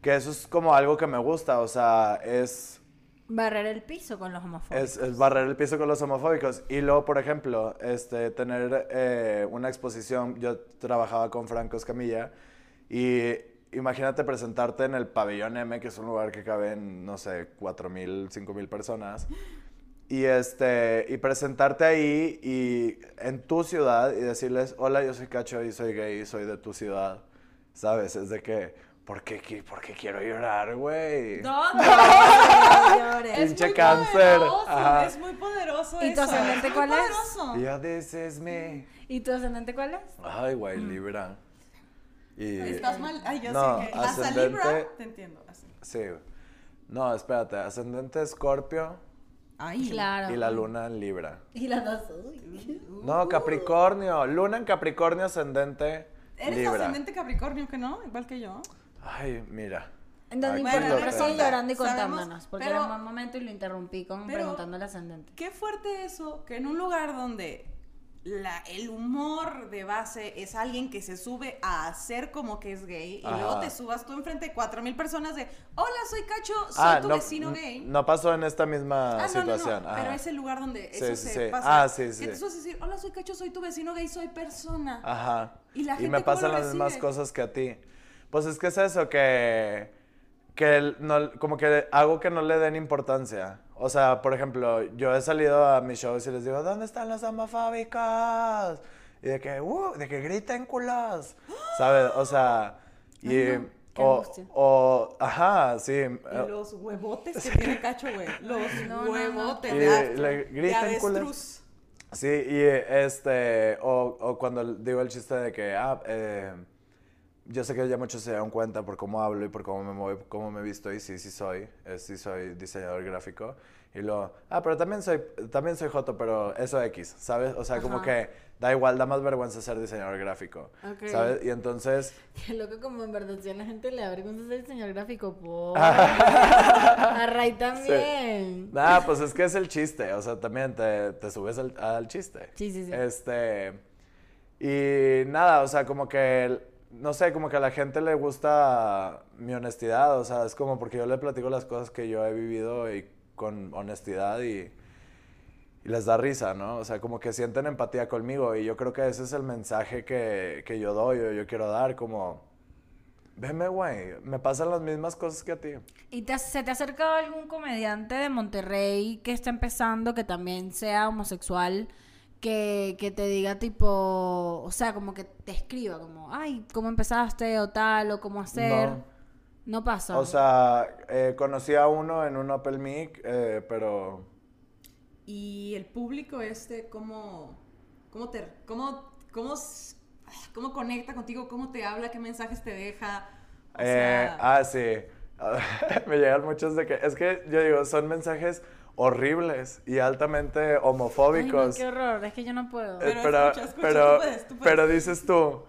Que eso es como algo que me gusta, o sea, es... Barrer el piso con los homofóbicos. Es, es barrer el piso con los homofóbicos. Y luego, por ejemplo, este, tener eh, una exposición. Yo trabajaba con Franco Escamilla y imagínate presentarte en el Pabellón M, que es un lugar que caben, no sé, 4 mil, 5 mil personas. Y, este, y presentarte ahí y en tu ciudad y decirles, hola, yo soy Cacho y soy gay y soy de tu ciudad. ¿Sabes? Es de que, ¿por qué, por qué quiero llorar, güey? No, no, Llores. es Pinche muy cáncer. poderoso, Ajá. es muy poderoso ¿Y tu ascendente cuál es? poderoso. Y yo, this is me. ¿Y tu ascendente cuál es? Ay, güey, Libra. Y... Estás mal, ay, yo No, sé que hasta ascendente- Libra, te entiendo, así. Sí. No, espérate, ascendente Escorpio Ay, Claro. y la luna en Libra. Y las dos. uy. No, Capricornio. Luna en Capricornio, ascendente ¿Eres Libra. ascendente Capricornio que no? Igual que yo. Ay, mira. Entonces, bueno, qué pero sigue llorando y Sabemos, contándonos. Porque pero- era un buen momento y lo interrumpí con pero- preguntando al ascendente. Qué fuerte eso, que en un lugar donde la, el humor de base es alguien que se sube a hacer como que es gay y luego te subas tú enfrente de cuatro mil personas de hola soy Cacho, soy Ah, tu no, vecino gay. no pasó en esta misma Ah, no, no, no, situación. pero es el lugar donde Sí, eso sí, se sí. pasa. Ah, sí, sí. A decir, hola, soy Cacho, soy tu vecino gay, soy persona. Ajá. Y la y gente me cómo pasan las mismas cosas que a ti. Pues es que es eso, que que el- no, como que hago que no le den importancia. O sea, por ejemplo, yo he salido a mis shows y les digo, ¿dónde están los homofóbicos? Y de que, uh, de que griten culos, ¿sabes? O sea, y... o, o, ajá, sí. Y eh, los huevotes que tiene Cacho, güey. Los No, no, no. huevotes de, a- le gritan culos. avestruz. Sí, y este, o, o cuando digo el chiste de que, ah, eh, yo sé que ya muchos se dan cuenta por cómo hablo y por cómo me muevo, cómo me visto, y sí, sí soy, eh, sí soy diseñador gráfico. Y luego, ah, pero también soy, también soy joto, pero eso X, ¿sabes? O sea, como Ajá. que da igual, da más vergüenza ser diseñador gráfico, Ok. ¿sabes? Y entonces, Qué loco como en verdad si a la gente le da vergüenza ser diseñador gráfico, por. a Ray también. nada, pues es que es el chiste, o sea, también te, te subes al, al chiste. Sí, sí, sí. Este, y nada, o sea, como que, no sé, como que a la gente le gusta mi honestidad, o sea, es como porque yo le platico las cosas que yo he vivido y con honestidad y, les da risa, ¿no? O sea, como que sienten empatía conmigo y yo creo que ese es el mensaje que, que yo doy o yo quiero dar, como, veme, güey, me pasan las mismas cosas que a ti. ¿Y te, se te ha acercado algún comediante de Monterrey que está empezando, que también sea homosexual, que, que te diga tipo, o sea, como que te escriba, como, ay, ¿cómo empezaste o tal, o cómo hacer? No. No, pasa. O sea, eh, conocí a uno en un Open Mic, eh, pero... Y el público este, ¿cómo, cómo te, cómo, cómo, cómo conecta contigo? ¿Cómo te habla? ¿Qué mensajes te deja? O Eh, sea, ah, sí. Me llegan muchos de que. Es que yo digo, son mensajes horribles y altamente Ay, no, homofóbicos. qué horror, es que yo no puedo. Eh, Pero pero, escucha, escucha, pero, tú puedes, tú puedes. pero dices tú,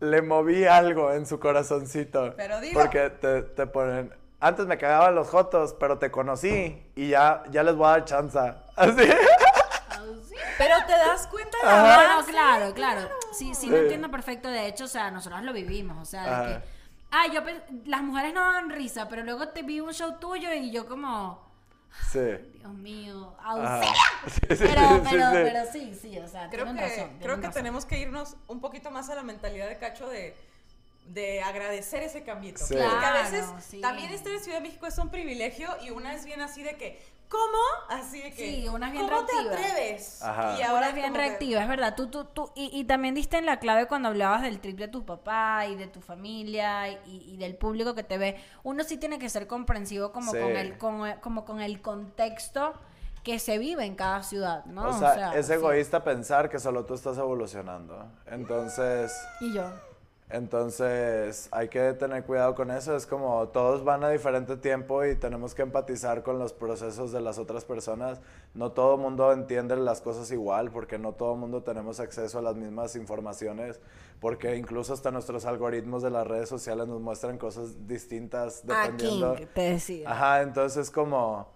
le moví algo en su corazoncito. Pero dilo. Porque te, te ponen. Antes me cagaban los jotos, pero te conocí y ya, ya les voy a dar chance. Así. Pero te das cuenta de avance. claro, claro. Sí, sí, lo Sí. entiendo perfecto. De hecho, o sea, nosotros lo vivimos. O sea, de que. Ah, yo. Las mujeres no dan risa, pero luego te vi un show tuyo y yo, como. Sí. Dios mío, auxilio. Sí, sí, Pero, sí, pero, sí. pero sí, sí, o sea, Creo que, razón. creo que razón. tenemos que irnos un poquito más a la mentalidad de Cacho de, de agradecer ese cambito. Sí. Porque a veces sí. también estar en Ciudad de México es un privilegio y una es bien así de que, ¿cómo? Así de que, Sí, una bien ¿cómo te atreves? Ajá. Y Ahora es bien que- reactiva, es verdad. Tú, tú, tú, y, y también diste en la clave cuando hablabas del trip de tu papá y de tu familia y, y del público que te ve. Uno sí tiene que ser comprensivo como, Sí. con, el, con- como con el contexto que se vive en cada ciudad, ¿no? O sea, es sí. egoísta pensar que solo tú estás evolucionando. Entonces, Y yo. Entonces hay que tener cuidado con eso. Es como todos van a diferente tiempo y tenemos que empatizar con los procesos de las otras personas. No todo el mundo entiende las cosas igual porque no todo el mundo tenemos acceso a las mismas informaciones. Porque incluso hasta nuestros algoritmos de las redes sociales nos muestran cosas distintas A dependiendo. King, te decía. Ajá, entonces es como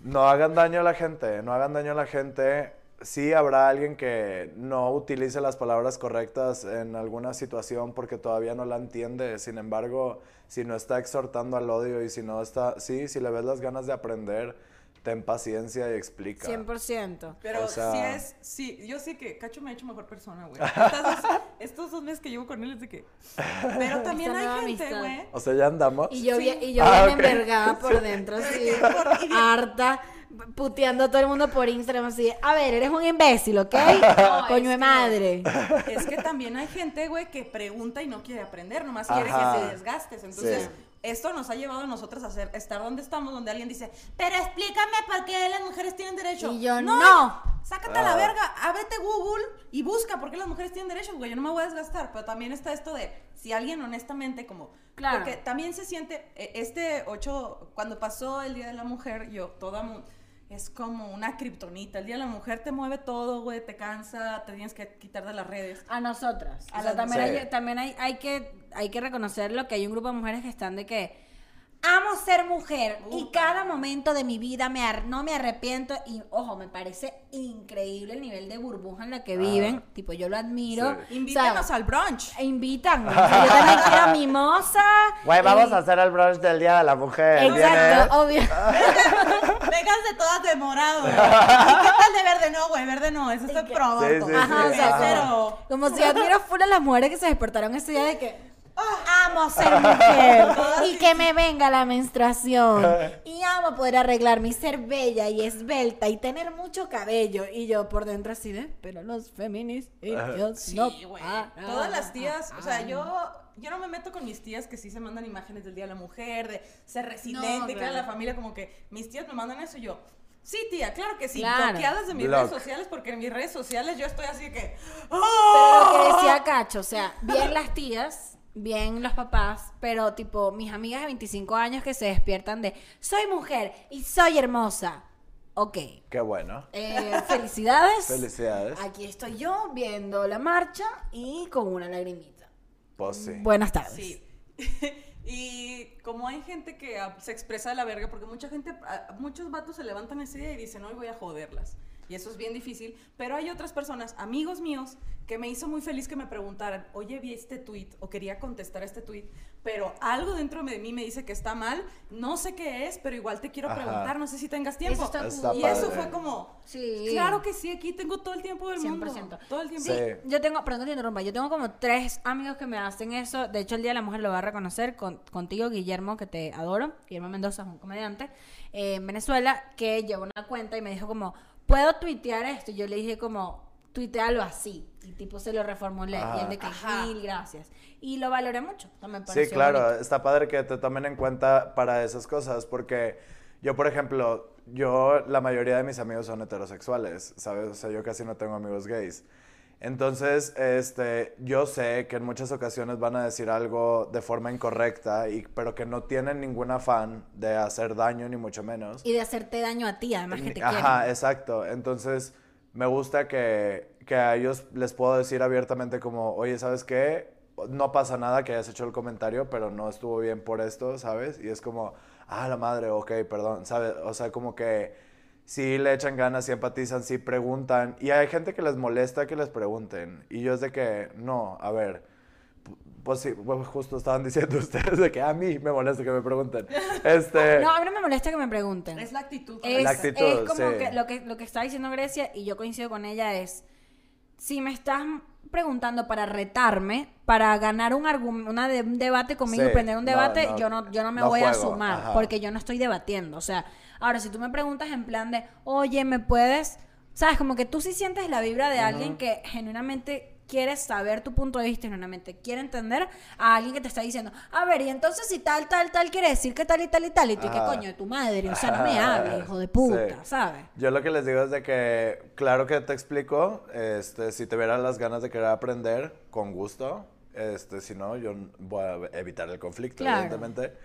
no hagan daño a la gente, no hagan daño a la gente. Sí habrá alguien que no utilice las palabras correctas en alguna situación porque todavía no la entiende. Sin embargo, si no está exhortando al odio y si no está, sí, si le ves las ganas de aprender, ten paciencia y explica. 100%. Pero O sea- sí es, sí, yo sé que Cacho me ha hecho mejor persona, güey. Estos dos meses que llevo con él es de que... Pero también hay gente, güey. O sea, ya andamos. Y yo, Sí. bien, y yo Ah, bien ok. envergada por dentro, así, harta, puteando a todo el mundo por Instagram, así, a ver, eres un imbécil, ¿ok? Coño de madre. Es que también hay gente, güey, que pregunta y no quiere aprender, nomás Ajá. quiere que te desgastes. Entonces, Sí. Esto nos ha llevado a nosotros a hacer, estar donde estamos, donde alguien dice, pero explícame por qué las mujeres tienen derecho. Y yo, no. Sácate a la Ah. verga, ábrete Google y busca por qué las mujeres tienen derechos, güey. Yo no me voy a desgastar, pero también está esto de si alguien honestamente como... Claro. Porque también se siente, eh, este 8, cuando pasó el Día de la Mujer, yo toda... mu- Es como una kriptonita. El Día de la Mujer te mueve todo, güey, te cansa, te tienes que quitar de las redes. A nosotras. A O sea, las también, Sí. hay, también hay, hay, que, hay que reconocerlo que hay un grupo de mujeres que están de que amo ser mujer y cada momento de mi vida me ar- no me arrepiento y ojo, me parece increíble el nivel de burbuja en la que viven, tipo yo lo admiro. Sí. Invítanos O sea, al brunch. e invitan, o sea, yo también quiero mimosa. Güey, vamos y- a hacer el brunch del Día de la Mujer. Exacto, obvio. Vengas de todas de morado. ¿Y qué tal de verde? No, güey, verde no. Eso está que- pronto. Sí, sí, Ajá, o sí, sea. Cero. Como si admiro full a las mujeres que se despertaron ese día de que Amo ser mujer y que me venga la menstruación. Y amo poder arreglar mi ser bella y esbelta y tener mucho cabello. Y yo por dentro así de, pero los feministas no paran. Todas las tías, o sea, yo, yo no me meto con mis tías que sí se mandan imágenes del Día de la Mujer, de ser resiliente, que claro. la familia como que mis tías me mandan eso y yo. Sí, tía, claro que sí. Claro. Bloqueadas de mis Block. redes sociales porque en mis redes sociales yo estoy así que. Pero ¡Oh! lo que decía Cacho, o sea, bien las tías, bien los papás, pero tipo mis amigas de 25 años que se despiertan de soy mujer y soy hermosa. Ok. Qué bueno. Eh, felicidades. Felicidades. Aquí estoy yo viendo la marcha y con una lagrimita. Pues sí. Buenas tardes. Sí. y como hay gente que se expresa de la verga, porque mucha gente, muchos vatos se levantan ese día y dicen, hoy voy a joderlas. Y eso es bien difícil. Pero hay otras personas, amigos míos, que me hizo muy feliz que me preguntaran, oye, vi este tweet o quería contestar este tweet, pero algo dentro de mí me dice que está mal, no sé qué es, pero igual te quiero Ajá. preguntar, no sé si tengas tiempo. Eso está Está y eso fue como, Sí. claro que sí, aquí tengo todo el tiempo del mundo. 100%. Todo el tiempo. Sí. Yo tengo, perdón te interrumpa, yo tengo como tres amigos que me hacen eso. De hecho, el Día de la Mujer lo va a reconocer con- contigo, Guillermo, que te adoro. Guillermo Mendoza es un comediante eh, en Venezuela que lleva una cuenta y me dijo como, ¿puedo tuitear esto? Y yo le dije como, tuitealo así. Y tipo se lo reformulé. Y él de que Ajá. mil gracias. Y lo valoré mucho. También Sí, claro, bonito. está padre que te tomen en cuenta para esas cosas, porque yo, por ejemplo, yo, la mayoría de mis amigos son heterosexuales, ¿sabes? O sea, yo casi no tengo amigos gays. Entonces, este, yo sé que en muchas ocasiones van a decir algo de forma incorrecta, y, pero que no tienen ningún afán de hacer daño, ni mucho menos. Y de hacerte daño a ti, además que te Ajá, quieren. exacto. Entonces, me gusta que, que a ellos les puedo decir abiertamente como, oye, ¿sabes qué? No pasa nada que hayas hecho el comentario, pero no estuvo bien por esto, ¿sabes? Y es como, ah, la madre, ok, perdón, ¿sabes? O sea, como que sí le echan ganas, sí empatizan, sí preguntan. Y hay gente que les molesta que les pregunten. Y yo es de que, no, a ver, pu- pues sí, pues justo estaban diciendo ustedes de que a mí me molesta que me pregunten. Este... No, a mí no me molesta que me pregunten. Es la actitud. Es, La actitud, es como sí. que lo, que lo que está diciendo Grecia, y yo coincido con ella, es si me estás preguntando para retarme, para ganar un, una de- un debate conmigo Sí, y prender un debate, no, yo no, yo no me no voy a sumar, ajá. porque yo no estoy debatiendo. O sea, ahora si tú me preguntas en plan de, oye, ¿me puedes? ¿Sabes? Como que tú sí sientes la vibra de alguien que genuinamente quiere saber tu punto de vista, genuinamente quiere entender a alguien que te está diciendo, a ver, y entonces si tal, tal, tal quiere decir que tal y tal y tal, y tú, ¿qué coño? De tu madre, o sea, no me hables, hijo de puta, Sí. ¿sabes? Yo lo que les digo es de que, claro que te explico, este, si te vieran las ganas de querer aprender, con gusto, este, si no, yo voy a evitar el conflicto, Claro. evidentemente.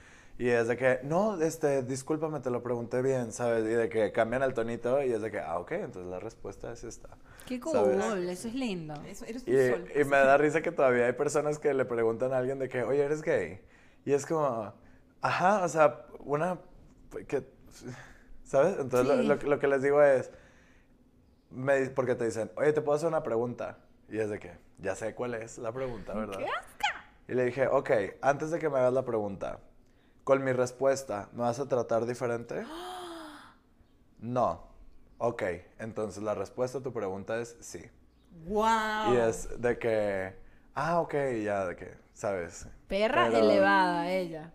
Y es de que, no, este, discúlpame, te lo pregunté bien, ¿sabes? Y de que cambian el tonito y es de que, ah, ok, entonces la respuesta es esta. Qué ¿sabes? cool, eso es lindo. Eso, eres un Y, sol. y me da risa que todavía hay personas que le preguntan a alguien de que, oye, ¿eres gay? Y es como, ajá, o sea, una, que, ¿sabes? Entonces lo- Sí. lo, lo que les digo es, me, porque te dicen, oye, ¿te puedo hacer una pregunta? Y es de que, ya sé cuál es la pregunta, ¿verdad? Y le dije, ok, antes de que me hagas la pregunta, con mi respuesta, ¿me vas a tratar diferente? No. Ok, entonces la respuesta a tu pregunta es sí. ¡Wow! Y es de que, ah, ok, ya, de que, ¿sabes? Perra Pero- elevada, ella.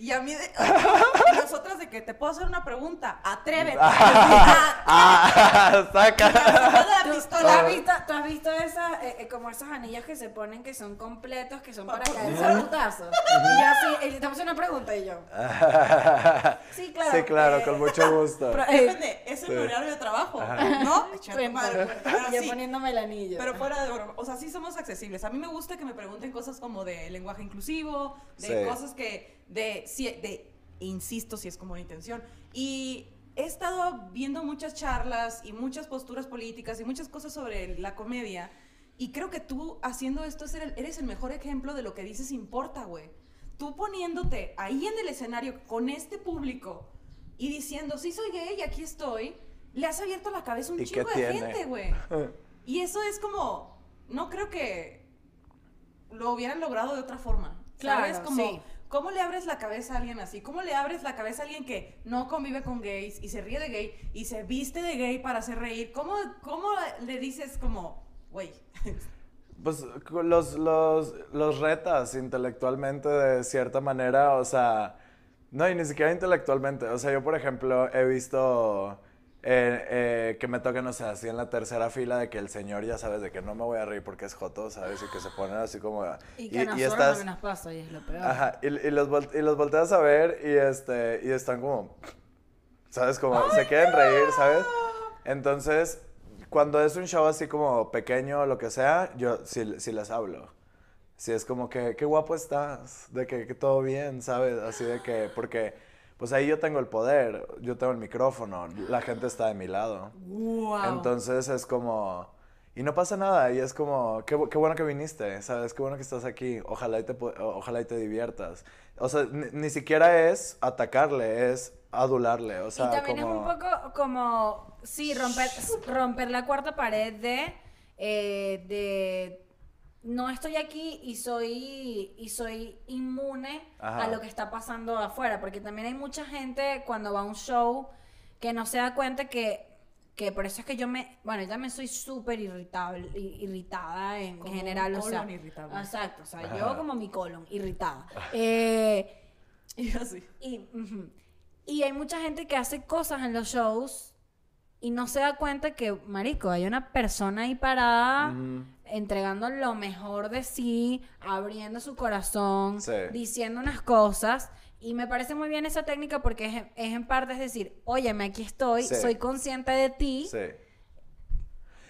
Y a mí, de, y nosotras de que te puedo hacer una pregunta, atrévete. Ah, ¡Ah! ¡Saca! la ¿Tú, tú has visto, tú has visto esas, eh, eh, como esos anillos que se ponen que son completos, que son para caerse a putazos? Y yo así, eh, te hago una pregunta y yo. Sí, claro. Sí, claro, eh, con mucho gusto. pro- eh, Depende, es el Sí. horario de trabajo, ¿no? Echa tu Tiempo. madre, pero Y yo sí. poniéndome el anillo. Pero fuera de broma, o sea, sí somos accesibles. A mí me gusta que me pregunten cosas como de lenguaje inclusivo, de Sí. cosas que, de, de, insisto, si es como una intención. Y he estado viendo muchas charlas y muchas posturas políticas y muchas cosas sobre la comedia. Y creo que tú haciendo esto eres el, mejor ejemplo de lo que dices importa, güey. Tú poniéndote ahí en el escenario con este público y diciendo, sí soy gay y aquí estoy, le has abierto la cabeza a un ¿Y qué chingo de tiene? gente, güey. Y eso es como, no creo que lo hubieran logrado de otra forma. ¿Sabes? Claro, como, sí. ¿Cómo le abres la cabeza a alguien así? ¿Cómo le abres la cabeza a alguien que no convive con gays y se ríe de gay y se viste de gay para hacer reír? ¿Cómo, cómo le dices como, güey? pues los, los, los retas intelectualmente de cierta manera, o sea, no, y ni siquiera intelectualmente. O sea, yo, por ejemplo, he visto eh, eh, que me toquen, no sé, así en la tercera fila de que el señor ya sabes de que no me voy a reír porque es joto, ¿sabes? Y que se ponen así como... Y que a nosotros no nos pasa y es lo peor. Ajá, y, y los, vol- y los volteas a ver y, este, y están como... ¿Sabes? Como se quieren reír, ¿sabes? Entonces, cuando es un show así como pequeño o lo que sea, yo sí, sí les hablo. Sí, es como que, qué guapo estás, de que, que todo bien, ¿sabes? Así de que, porque, pues ahí yo tengo el poder, yo tengo el micrófono, la gente está de mi lado. Wow. Entonces es como, y no pasa nada, y es como, qué, qué bueno que viniste, ¿sabes? Qué bueno que estás aquí, ojalá y te, ojalá y te diviertas. O sea, ni, ni siquiera es atacarle, es adularle, o sea, y también como... es un poco como, sí, romper, romper la cuarta pared de, eh, de, no estoy aquí y soy, y soy inmune Ajá. a lo que está pasando afuera, porque también hay mucha gente cuando va a un show que no se da cuenta que, que por eso es que yo me, bueno, yo también soy súper irritable, irritada en Como general, un o sea, colon irritable. exacto, o sea, Ajá. yo como mi colon, irritada. Eh, Y así. y, y hay mucha gente que hace cosas en los shows y no se da cuenta que, marico, hay una persona ahí parada entregando lo mejor de sí, abriendo su corazón, Sí. diciendo unas cosas. Y me parece muy bien esa técnica porque es, es en parte, es decir, óyeme, aquí estoy, Sí. soy consciente de ti, Sí.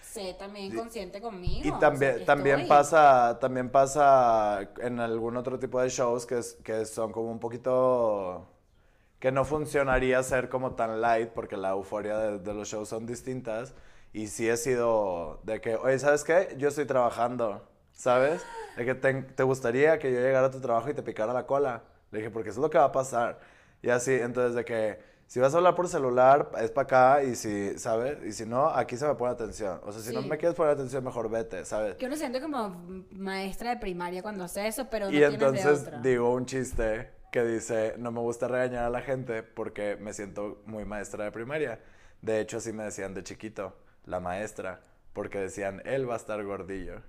sé también consciente conmigo. Y o sea, también, también estoy. pasa, también pasa en algún otro tipo de shows que, es- que son como un poquito que no funcionaría ser como tan light porque la euforia de, de los shows son distintas y sí he sido de que, oye, ¿sabes qué? Yo estoy trabajando, ¿sabes? De que te, te gustaría que yo llegara a tu trabajo y te picara la cola. Le dije, porque eso es lo que va a pasar. Y así, entonces de que si vas a hablar por celular, es para acá y si, ¿sabes? Y si no, aquí se me pone atención. O sea, si no Sí. me quieres poner atención, mejor vete, ¿sabes? Que uno siente como maestra de primaria cuando hace eso, pero no Y de entonces otra. digo un chiste que dice, no me gusta regañar a la gente porque me siento muy maestra de primaria. De hecho, así me decían de chiquito, la maestra, porque decían, él va a estar gordillo.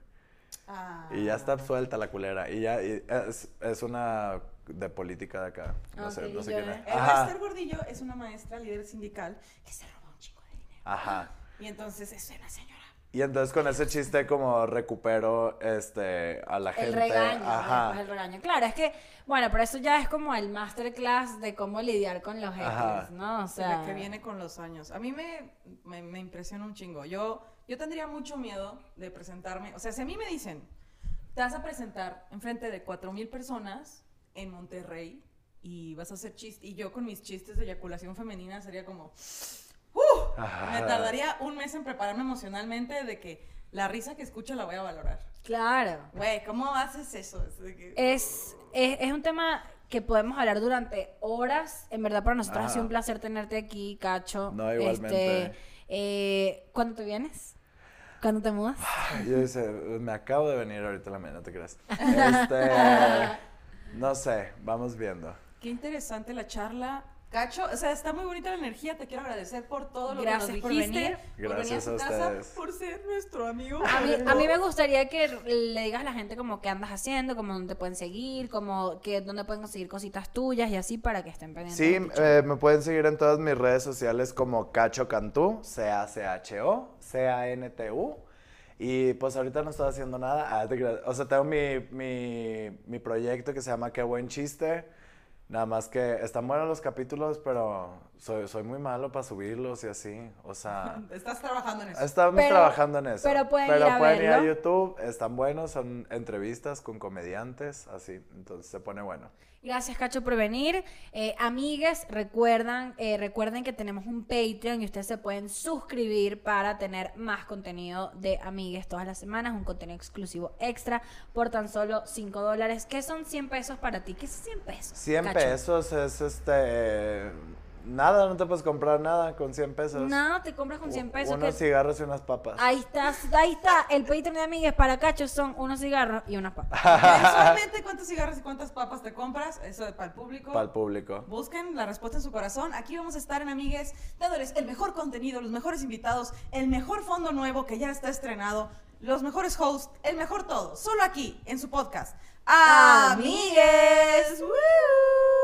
Ah. Y ya está suelta la culera. Y ya y es, es una de política de acá. No sé, Ok, no sé quién es. El. Esther Gordillo es una maestra líder sindical que se roba un chingo de dinero. Ajá. Y entonces es una señora. Y entonces con ese chiste como recupero este a la gente. El regaño, Ajá. el regaño. Claro, es que, bueno, pero eso ya es como el masterclass de cómo lidiar con los haters, ¿no? O sea, que viene con los años. A mí me, me, me impresiona un chingo. Yo, yo tendría mucho miedo de presentarme. O sea, si a mí me dicen, te vas a presentar enfrente de 4.000 personas en Monterrey y vas a hacer chistes, y yo con mis chistes de eyaculación femenina sería como, ¡uh! Me tardaría un mes en prepararme emocionalmente de que la risa que escucho la voy a valorar. claro. Güey, ¿cómo haces eso? Es Es, es, un tema que podemos hablar durante horas. En verdad, para nosotros ha Ajá. sido un placer tenerte aquí, Cacho. No, igualmente. Este, eh, ¿Cuándo te vienes? ¿Cuándo te mudas? Yo dice, me acabo de venir ahorita a la mañana, no te creas. Este, no sé, vamos viendo. Qué interesante la charla. Cacho, o sea, está muy bonita la energía. Te quiero agradecer por todo lo Gracias que nos por dijiste. venir. por venir Gracias a, a tu casa, ustedes. por ser nuestro amigo. A mí, a mí me gustaría que le digas a la gente como qué andas haciendo, como dónde te pueden seguir, como que dónde pueden conseguir cositas tuyas y así para que estén pendientes. Sí, eh, me pueden seguir en todas mis redes sociales como Cacho Cantú, C-A-C-H-O, C-A-N-T-U. Y pues ahorita no estoy haciendo nada. Ah, te o sea, tengo mi, mi, mi proyecto que se llama Qué buen chiste. Nada más que están buenos los capítulos, pero soy, soy muy malo para subirlos y así. O sea, Estás trabajando en eso. estamos Pero- trabajando en eso. pero pueden ir a pueden ir a. YouTube, están buenos, son entrevistas con comediantes, así. Entonces se pone bueno. Gracias, Cacho, por venir. Eh, amigues, recuerdan, eh, recuerden que tenemos un Patreon y ustedes se pueden suscribir para tener más contenido de amigues todas las semanas, un contenido exclusivo extra por tan solo 5 dólares. ¿Qué son 100 pesos para ti? ¿Qué es 100 pesos? 100 Cacho? Pesos es este. Nada, no te puedes comprar nada con 100 pesos. No, te compras con 100 pesos. Unos que- cigarros y unas papas. Ahí está, ahí está. El Patreon de amigues para Cacho son unos cigarros y unas papas. Mensualmente, ¿cuántos cigarros y cuántas papas te compras? Eso para el público. Para el público. Busquen la respuesta en su corazón. Aquí vamos a estar en Amigues, dándoles el mejor contenido, los mejores invitados, el mejor fondo nuevo que ya está estrenado. Los mejores hosts, el mejor todo, solo aquí, en su podcast. Amigues. ¡Woo!